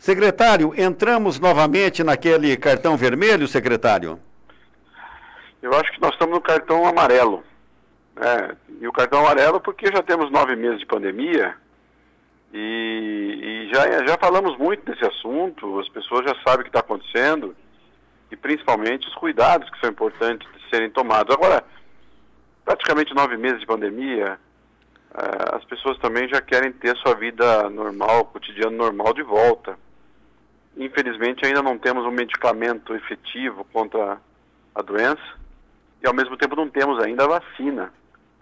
Secretário, entramos novamente naquele cartão vermelho, secretário? Eu acho que nós estamos no cartão amarelo. Né? E o cartão amarelo porque já temos nove meses de pandemia e, e já, já falamos muito desse assunto, as pessoas já sabem o que está acontecendo e principalmente os cuidados que são importantes de serem tomados. Agora, praticamente nove meses de pandemia, uh, as pessoas também já querem ter sua vida normal, cotidiano normal de volta. Infelizmente ainda não temos um medicamento efetivo contra a doença e ao mesmo tempo não temos ainda a vacina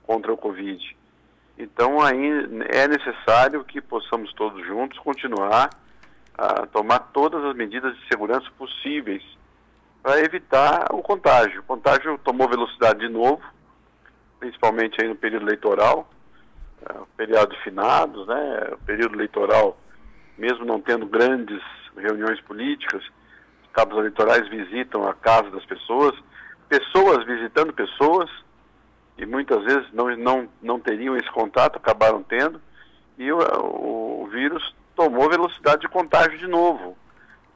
contra o Covid. Então aí é necessário que possamos todos juntos continuar a tomar todas as medidas de segurança possíveis para evitar o contágio. O contágio tomou velocidade de novo, principalmente aí no período eleitoral, o período de finados, né, o período eleitoral, mesmo não tendo grandes reuniões políticas, os cabos eleitorais visitam a casa das pessoas, pessoas visitando pessoas, e muitas vezes não, não, não teriam esse contato, acabaram tendo, e o, o vírus tomou velocidade de contágio de novo,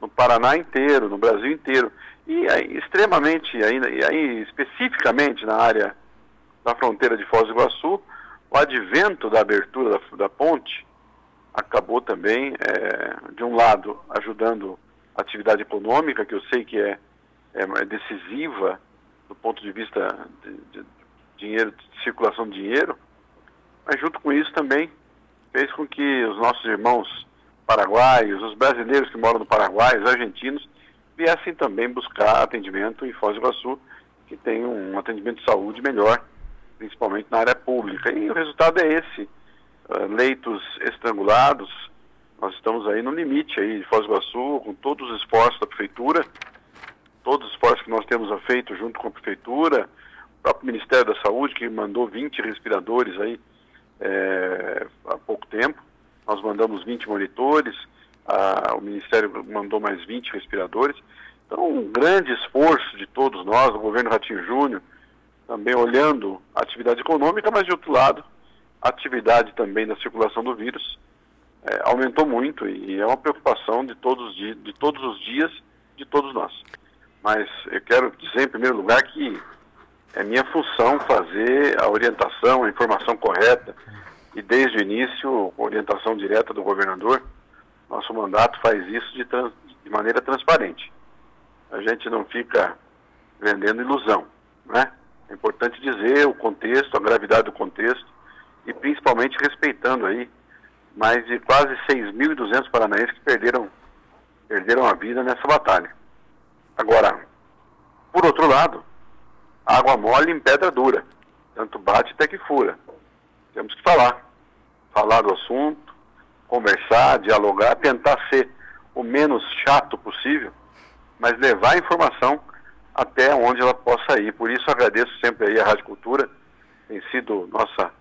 no Paraná inteiro, no Brasil inteiro. E aí, extremamente, ainda, e aí especificamente na área da fronteira de Foz do Iguaçu, o advento da abertura da, da ponte acabou também, é, de um lado, ajudando a atividade econômica, que eu sei que é, é, é decisiva do ponto de vista de, de, dinheiro, de circulação de dinheiro, mas junto com isso também fez com que os nossos irmãos paraguaios, os brasileiros que moram no Paraguai, os argentinos, viessem também buscar atendimento em Foz do Iguaçu, que tem um atendimento de saúde melhor, principalmente na área pública. E o resultado é esse, leitos estrangulados, nós estamos aí no limite aí de Foz do Iguaçu, com todos os esforços da prefeitura, todos os esforços que nós temos feito junto com a prefeitura, o próprio Ministério da Saúde, que mandou 20 respiradores aí é, há pouco tempo, nós mandamos 20 monitores, a, o Ministério mandou mais 20 respiradores. Então, um grande esforço de todos nós, do governo Ratinho Júnior, também olhando a atividade econômica, mas de outro lado, atividade também da circulação do vírus é, aumentou muito e é uma preocupação de todos, de, de todos os dias de todos nós. Mas eu quero dizer, em primeiro lugar, que é minha função fazer a orientação, a informação correta e desde o início, orientação direta do governador, nosso mandato faz isso de, trans, de maneira transparente. A gente não fica vendendo ilusão, né? É importante dizer o contexto, a gravidade do contexto e principalmente respeitando aí mais de quase 6.200 paranaenses que perderam, perderam a vida nessa batalha. Agora, por outro lado, água mole em pedra dura, tanto bate até que fura. Temos que falar, falar do assunto, conversar, dialogar, tentar ser o menos chato possível, mas levar a informação até onde ela possa ir. Por isso agradeço sempre aí a Rádio Cultura, tem sido nossa,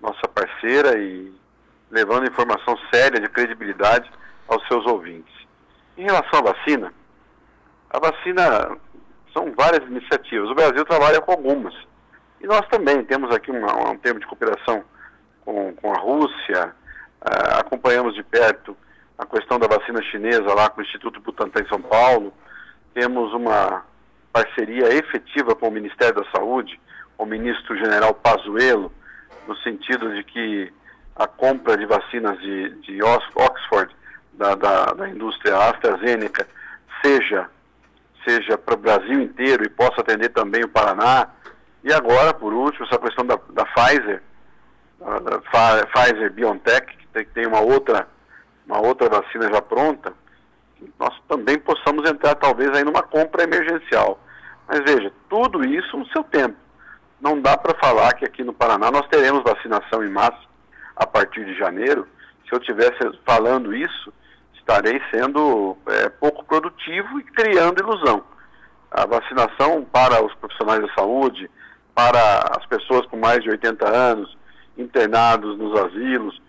nossa parceira e levando informação séria, de credibilidade aos seus ouvintes. Em relação à vacina, a vacina são várias iniciativas. O Brasil trabalha com algumas. E nós também temos aqui uma, um termo de cooperação com, com a Rússia, Uh, acompanhamos de perto a questão da vacina chinesa lá com o Instituto Butantan em São Paulo. Temos uma parceria efetiva com o Ministério da Saúde, o ministro general Pazuello, no sentido de que a compra de vacinas de, de Oxford, da, da, da indústria AstraZeneca, seja, seja para o Brasil inteiro e possa atender também o Paraná. E agora, por último, essa questão da, da Pfizer, da Pfizer BioNTech, tem, tem uma outra, uma outra vacina já pronta, nós também possamos entrar talvez aí numa compra emergencial. Mas veja, tudo isso no seu tempo. Não dá para falar que aqui no Paraná nós teremos vacinação em massa a partir de janeiro. Se eu estivesse falando isso, estarei sendo é, pouco produtivo e criando ilusão. A vacinação para os profissionais da saúde, para as pessoas com mais de 80 anos, internados nos asilos,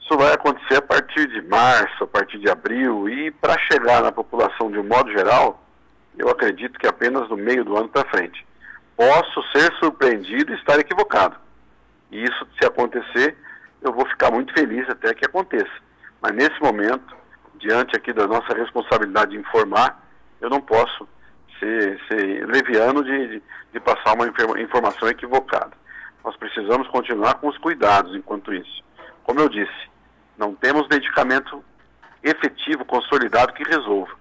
isso vai acontecer a partir de março, a partir de abril, e para chegar na população de um modo geral, eu acredito que apenas no meio do ano para frente. Posso ser surpreendido e estar equivocado. E isso, se acontecer, eu vou ficar muito feliz até que aconteça. Mas nesse momento, diante aqui da nossa responsabilidade de informar, eu não posso ser, ser leviano de, de, de passar uma informação equivocada. Nós precisamos continuar com os cuidados enquanto isso. Como eu disse, não temos medicamento efetivo, consolidado que resolva.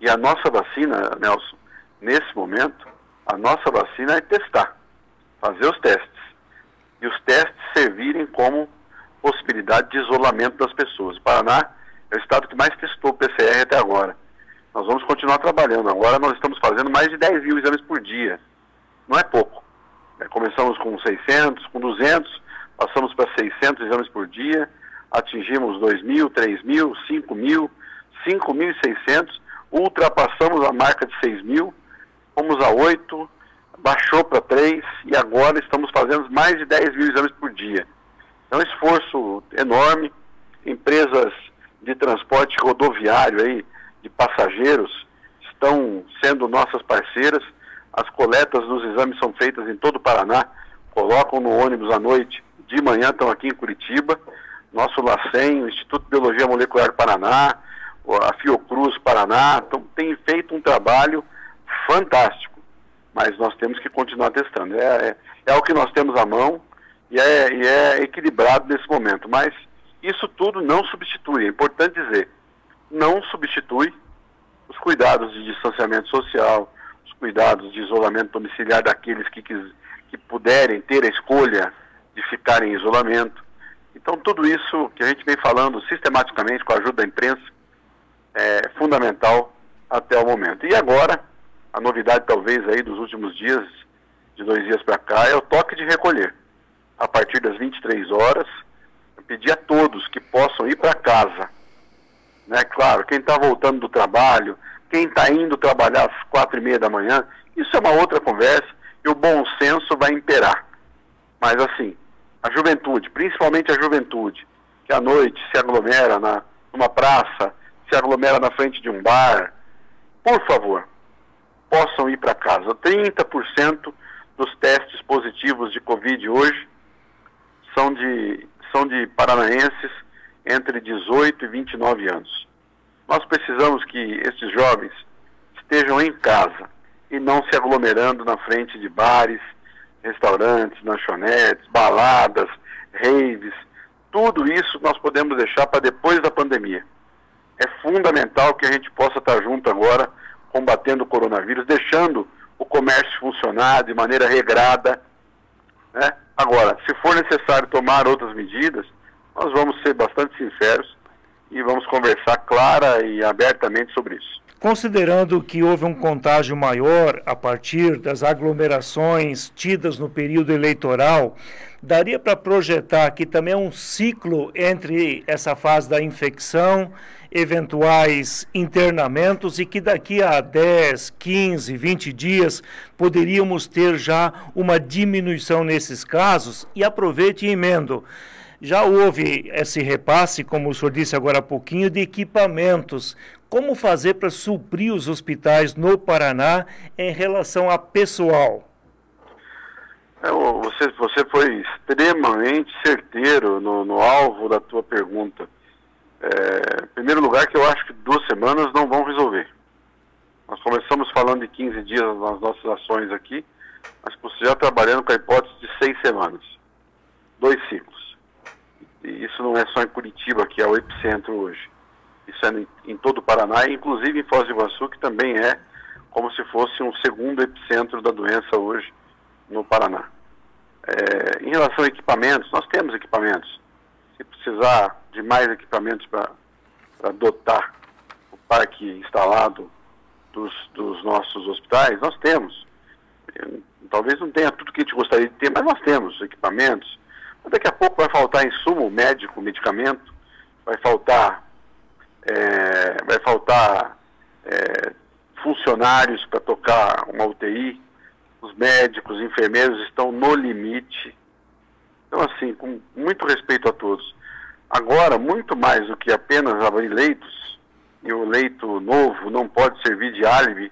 E a nossa vacina, Nelson, nesse momento, a nossa vacina é testar, fazer os testes. E os testes servirem como possibilidade de isolamento das pessoas. O Paraná é o estado que mais testou PCR até agora. Nós vamos continuar trabalhando. Agora nós estamos fazendo mais de 10 mil exames por dia. Não é pouco. É, começamos com 600, com 200, passamos para 600 exames por dia, atingimos 2 mil, 3 mil, 5 mil, 5.600, ultrapassamos a marca de 6 mil, fomos a 8, baixou para 3 e agora estamos fazendo mais de 10 mil exames por dia. É um esforço enorme. Empresas de transporte rodoviário aí, de passageiros, estão sendo nossas parceiras. As coletas dos exames são feitas em todo o Paraná, colocam no ônibus à noite, de manhã estão aqui em Curitiba. Nosso LACEN, o Instituto de Biologia Molecular Paraná, a Fiocruz Paraná, então, tem feito um trabalho fantástico. Mas nós temos que continuar testando. É, é, é o que nós temos à mão e é, e é equilibrado nesse momento. Mas isso tudo não substitui, é importante dizer, não substitui os cuidados de distanciamento social, os cuidados de isolamento domiciliar daqueles que, que, que puderem ter a escolha de ficar em isolamento. Então, tudo isso que a gente vem falando sistematicamente com a ajuda da imprensa é fundamental até o momento. E agora, a novidade talvez aí dos últimos dias, de dois dias para cá, é o toque de recolher. A partir das 23 horas, eu pedi a todos que possam ir para casa né? Claro, quem está voltando do trabalho, quem está indo trabalhar às quatro e meia da manhã, isso é uma outra conversa e o bom senso vai imperar. Mas assim, a juventude, principalmente a juventude, que à noite se aglomera na, numa praça, se aglomera na frente de um bar, por favor, possam ir para casa. 30% dos testes positivos de Covid hoje são de, são de paranaenses entre 18 e 29 anos. Nós precisamos que esses jovens estejam em casa e não se aglomerando na frente de bares, restaurantes, lanchonetes, baladas, raves. Tudo isso nós podemos deixar para depois da pandemia. É fundamental que a gente possa estar junto agora combatendo o coronavírus, deixando o comércio funcionar de maneira regrada. Né? Agora, se for necessário tomar outras medidas, nós vamos ser bastante sinceros e vamos conversar clara e abertamente sobre isso. Considerando que houve um contágio maior a partir das aglomerações tidas no período eleitoral, daria para projetar que também é um ciclo entre essa fase da infecção, eventuais internamentos e que daqui a 10, 15, 20 dias poderíamos ter já uma diminuição nesses casos? E aproveite e emendo. Já houve esse repasse, como o senhor disse agora há pouquinho, de equipamentos. Como fazer para suprir os hospitais no Paraná em relação a pessoal? É, você, você foi extremamente certeiro no, no alvo da tua pergunta. É, em primeiro lugar, que eu acho que duas semanas não vão resolver. Nós começamos falando de 15 dias nas nossas ações aqui, mas já trabalhando com a hipótese de seis semanas. Dois ciclos. E isso não é só em Curitiba, que é o epicentro hoje. Isso é em, em todo o Paraná, inclusive em Foz do Iguaçu, que também é como se fosse um segundo epicentro da doença hoje no Paraná. É, em relação a equipamentos, nós temos equipamentos. Se precisar de mais equipamentos para dotar o parque instalado dos, dos nossos hospitais, nós temos. Talvez não tenha tudo que a gente gostaria de ter, mas nós temos equipamentos, Daqui a pouco vai faltar insumo médico, medicamento, vai faltar, é, vai faltar é, funcionários para tocar uma UTI, os médicos, os enfermeiros estão no limite. Então, assim, com muito respeito a todos. Agora, muito mais do que apenas abrir leitos, e o leito novo não pode servir de álibi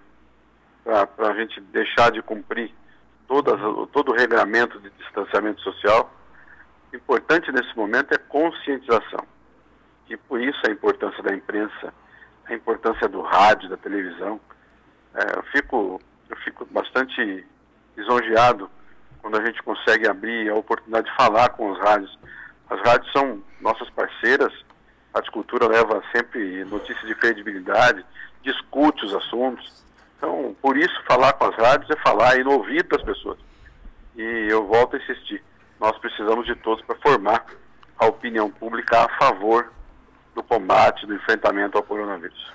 para a gente deixar de cumprir todas, todo o regramento de distanciamento social importante nesse momento é conscientização. E por isso a importância da imprensa, a importância do rádio, da televisão. É, eu, fico, eu fico bastante lisonjeado quando a gente consegue abrir a oportunidade de falar com os rádios. As rádios são nossas parceiras, a Cultura leva sempre notícias de credibilidade, discute os assuntos. Então, por isso, falar com as rádios é falar e no ouvido das pessoas. E eu volto a insistir, nós precisamos de todos para formar a opinião pública a favor do combate, do enfrentamento ao coronavírus.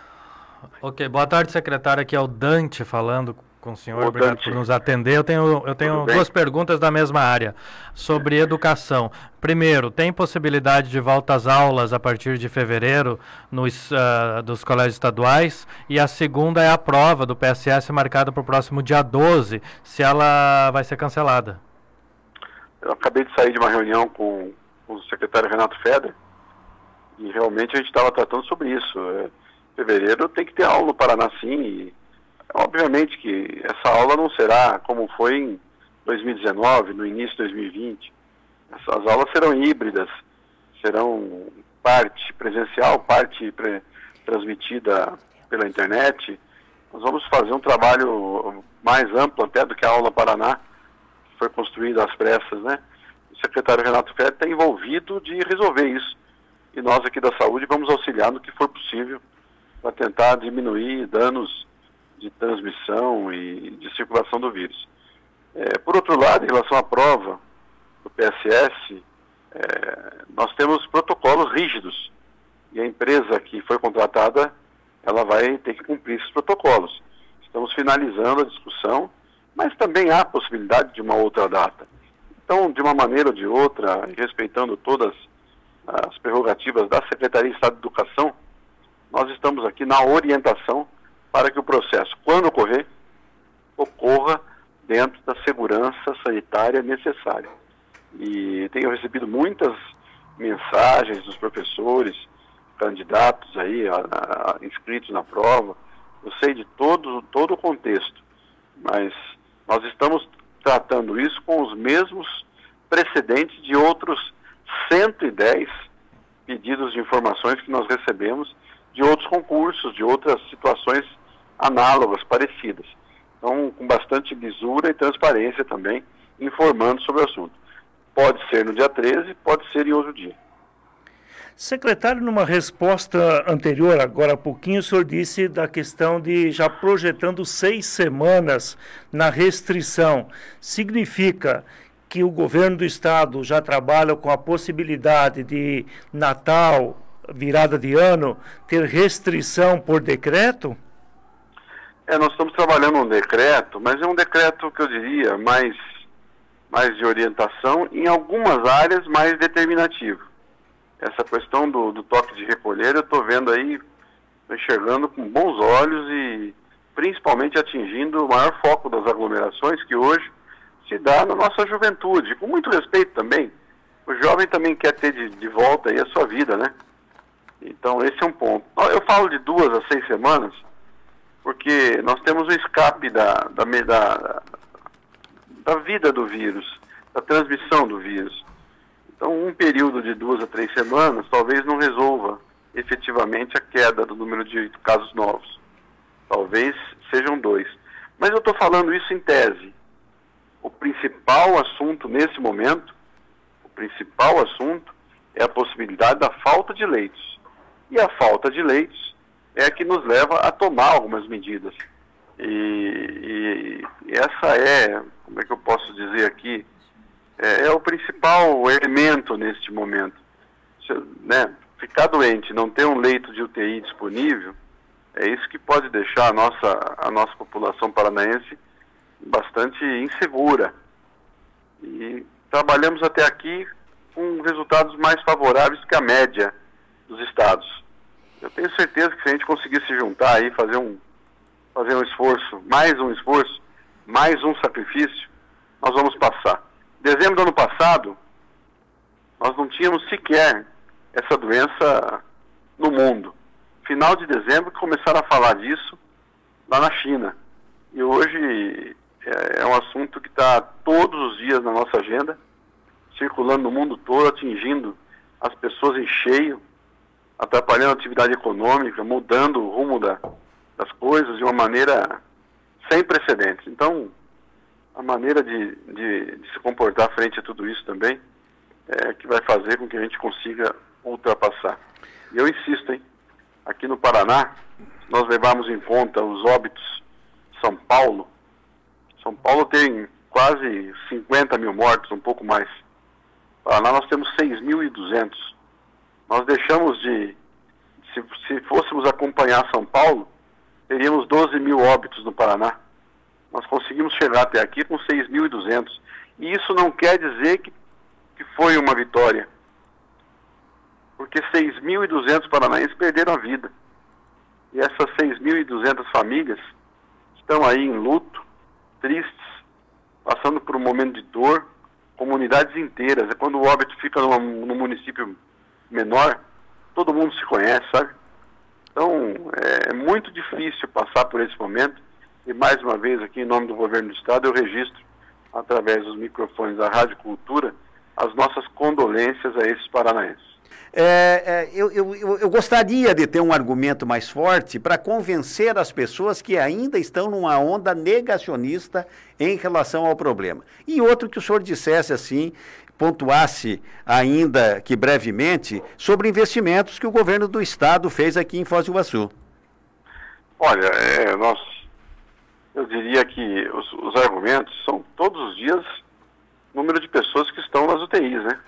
Ok, boa tarde, secretário. Aqui é o Dante falando com o senhor. Obrigado por nos atender. Eu tenho, eu tenho duas perguntas da mesma área sobre educação. Primeiro, tem possibilidade de volta às aulas a partir de fevereiro nos, uh, dos colégios estaduais? E a segunda é a prova do PSS marcada para o próximo dia 12, se ela vai ser cancelada. Eu acabei de sair de uma reunião com, o secretário Renato Feder e realmente a gente estava tratando sobre isso. É, fevereiro tem que ter aula no Paraná sim e Obviamente que essa aula não será como foi em 2019, no início de 2020. Essas aulas serão híbridas, serão parte presencial, parte pre transmitida pela internet. Nós vamos fazer um trabalho mais amplo até do que a aula Paraná, que foi construída às pressas, né? O secretário Renato Ferreira está envolvido de resolver isso. E nós aqui da saúde vamos auxiliar no que for possível para tentar diminuir danos de transmissão e de circulação do vírus. É, por outro lado, em relação à prova do PSS, é, nós temos protocolos rígidos e a empresa que foi contratada, ela vai ter que cumprir esses protocolos. Estamos finalizando a discussão, mas também há possibilidade de uma outra data. Então, de uma maneira ou de outra, respeitando todas as prerrogativas da Secretaria de Estado de Educação, nós estamos aqui na orientação para que o processo, quando ocorrer, ocorra dentro da segurança sanitária necessária. E tenho recebido muitas mensagens dos professores, candidatos aí, a, a, inscritos na prova. Eu sei de todo, todo o contexto, mas nós estamos tratando isso com os mesmos precedentes de outros 110 pedidos de informações que nós recebemos de outros concursos, de outras situações análogas, parecidas. Então, com bastante lisura e transparência também, informando sobre o assunto. Pode ser no dia 13, pode ser em outro dia. Secretário, numa resposta anterior, agora há pouquinho, o senhor disse da questão de já projetando seis semanas na restrição. Significa que o governo do estado já trabalha com a possibilidade de Natal, virada de ano, ter restrição por decreto? É, nós estamos trabalhando um decreto, mas é um decreto que eu diria mais, mais de orientação, em algumas áreas mais determinativo. Essa questão do, do toque de recolher, eu estou vendo aí, enxergando com bons olhos e principalmente atingindo o maior foco das aglomerações que hoje se dá na nossa juventude, com muito respeito também. O jovem também quer ter de, de volta aí a sua vida, né? Então esse é um ponto. Eu falo de duas a seis semanas, porque nós temos o escape da, da, da, da vida do vírus, da transmissão do vírus. Então, um período de duas a três semanas talvez não resolva efetivamente a queda do número de casos novos. Talvez sejam dois. Mas eu estou falando isso em tese. O principal assunto nesse momento, o principal assunto é a possibilidade da falta de leitos. E a falta de leitos é que nos leva a tomar algumas medidas. E, e, essa é, como é que eu posso dizer aqui, é, é o principal elemento neste momento. Se, né, ficar doente, não ter um leito de UTI disponível, é isso que pode deixar a nossa, a nossa população paranaense bastante insegura. E trabalhamos até aqui com resultados mais favoráveis que a média dos estados. Eu tenho certeza que se a gente conseguir se juntar aí, fazer um, fazer um esforço, mais um esforço, mais um sacrifício, nós vamos passar. Dezembro do ano passado, nós não tínhamos sequer essa doença no mundo. Final de dezembro começaram a falar disso lá na China. E hoje é, é um assunto que está todos os dias na nossa agenda, circulando no mundo todo, atingindo as pessoas em cheio atrapalhando a atividade econômica, mudando o rumo da, das coisas de uma maneira sem precedentes. Então, a maneira de, de, de, se comportar frente a tudo isso também é que vai fazer com que a gente consiga ultrapassar. E eu insisto, hein? Aqui no Paraná, nós levamos em conta os óbitos de São Paulo. São Paulo tem quase 50 mil mortos, um pouco mais. Paraná nós temos 6.200. Nós deixamos de, se, se fôssemos acompanhar São Paulo, teríamos 12 mil óbitos no Paraná. Nós conseguimos chegar até aqui com 6.200. E isso não quer dizer que, que foi uma vitória. Porque 6.200 paranaenses perderam a vida. E essas 6.200 famílias estão aí em luto, tristes, passando por um momento de dor, comunidades inteiras. É quando o óbito fica num, num município menor, todo mundo se conhece, sabe? Então, é, é muito difícil passar por esse momento. E mais uma vez, aqui em nome do governo do Estado, eu registro, através dos microfones da Rádio Cultura, as nossas condolências a esses paranaenses. É, é, eu, eu, eu, gostaria de ter um argumento mais forte para convencer as pessoas que ainda estão numa onda negacionista em relação ao problema. E outro que o senhor dissesse assim, pontuasse ainda que brevemente sobre investimentos que o governo do estado fez aqui em Foz do Iguaçu. Olha, é, nós, eu diria que os, os argumentos são todos os dias número de pessoas que estão nas UTIs, né?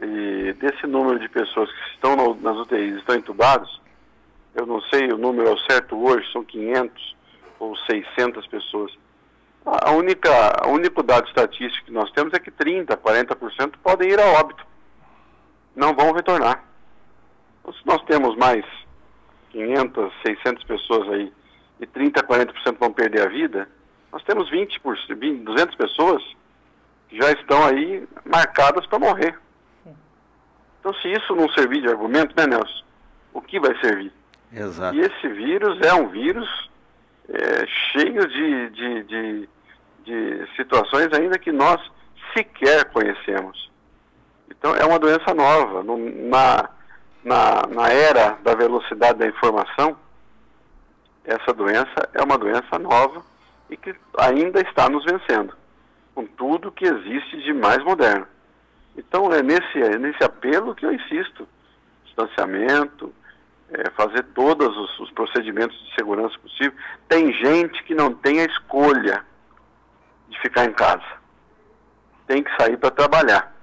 E desse número de pessoas que estão no, nas UTIs estão entubados, eu não sei o número ao certo hoje, são 500 ou 600 pessoas. A única, a único dado estatístico que nós temos é que 30%, 40% podem ir a óbito. Não vão retornar. Então, se nós temos mais 500, 600 pessoas aí e 30%, 40% vão perder a vida, nós temos 20, 20 200 pessoas que já estão aí marcadas para morrer. Então, se isso não servir de argumento, né, Nelson? O que vai servir? Exato. E esse vírus é um vírus é, cheio de, de, de, de situações ainda que nós sequer conhecemos. Então, é uma doença nova. No, na, na, na era da velocidade da informação, essa doença é uma doença nova e que ainda está nos vencendo, com tudo que existe de mais moderno. Então é nesse, é nesse apelo que eu insisto. Distanciamento, é, fazer todos os, os, procedimentos de segurança possível. Tem gente que não tem a escolha de ficar em casa. Tem que sair para trabalhar.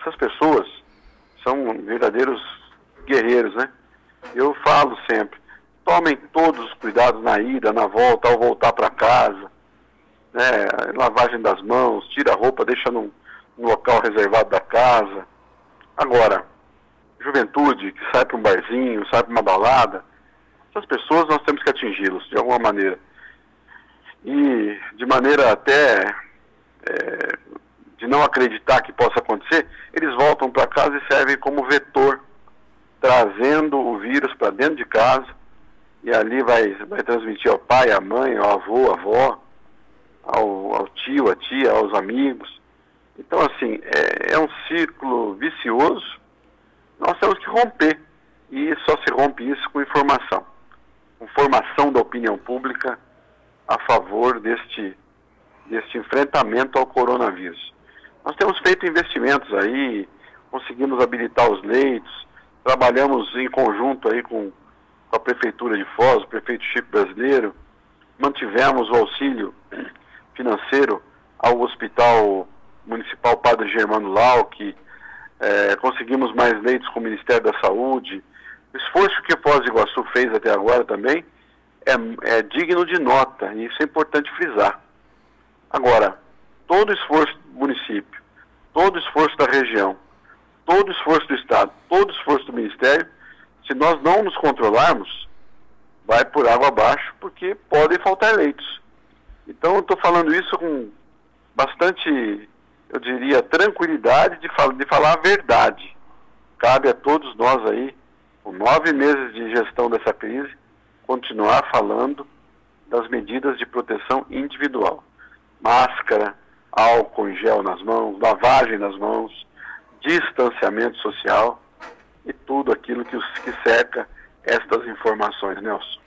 Essas pessoas são verdadeiros guerreiros, né? Eu falo sempre, tomem todos os cuidados na ida, na volta, ao voltar para casa. Né? Lavagem das mãos, tira a roupa, deixa num, no local reservado da casa. Agora, juventude que sai para um barzinho, sai para uma balada, essas pessoas nós temos que atingi-los de alguma maneira. E de maneira até é, de não acreditar que possa acontecer, eles voltam para casa e servem como vetor, trazendo o vírus para dentro de casa e ali vai, vai transmitir ao pai, à mãe, ao avô, à avó, ao, ao tio, à tia, aos amigos. Então, assim, é, é um ciclo vicioso, nós temos que romper. E só se rompe isso com informação. Com formação da opinião pública a favor deste, deste enfrentamento ao coronavírus. Nós temos feito investimentos aí, conseguimos habilitar os leitos, trabalhamos em conjunto aí com, com a Prefeitura de Foz, o prefeito Chico Brasileiro, mantivemos o auxílio financeiro ao Hospital Municipal Padre Germano Lau, que é, conseguimos mais leitos com o Ministério da Saúde. O esforço que o Foz do Iguaçu fez até agora também é, é digno de nota, e isso é importante frisar. Agora, todo esforço do município, todo esforço da região, todo esforço do Estado, todo esforço do Ministério, se nós não nos controlarmos, vai por água abaixo, porque podem faltar leitos. Então, eu estou falando isso com bastante eu diria, tranquilidade de, fal de falar a verdade. Cabe a todos nós aí, com nove meses de gestão dessa crise, continuar falando das medidas de proteção individual. Máscara, álcool em gel nas mãos, lavagem nas mãos, distanciamento social e tudo aquilo que, que cerca estas informações, Nelson.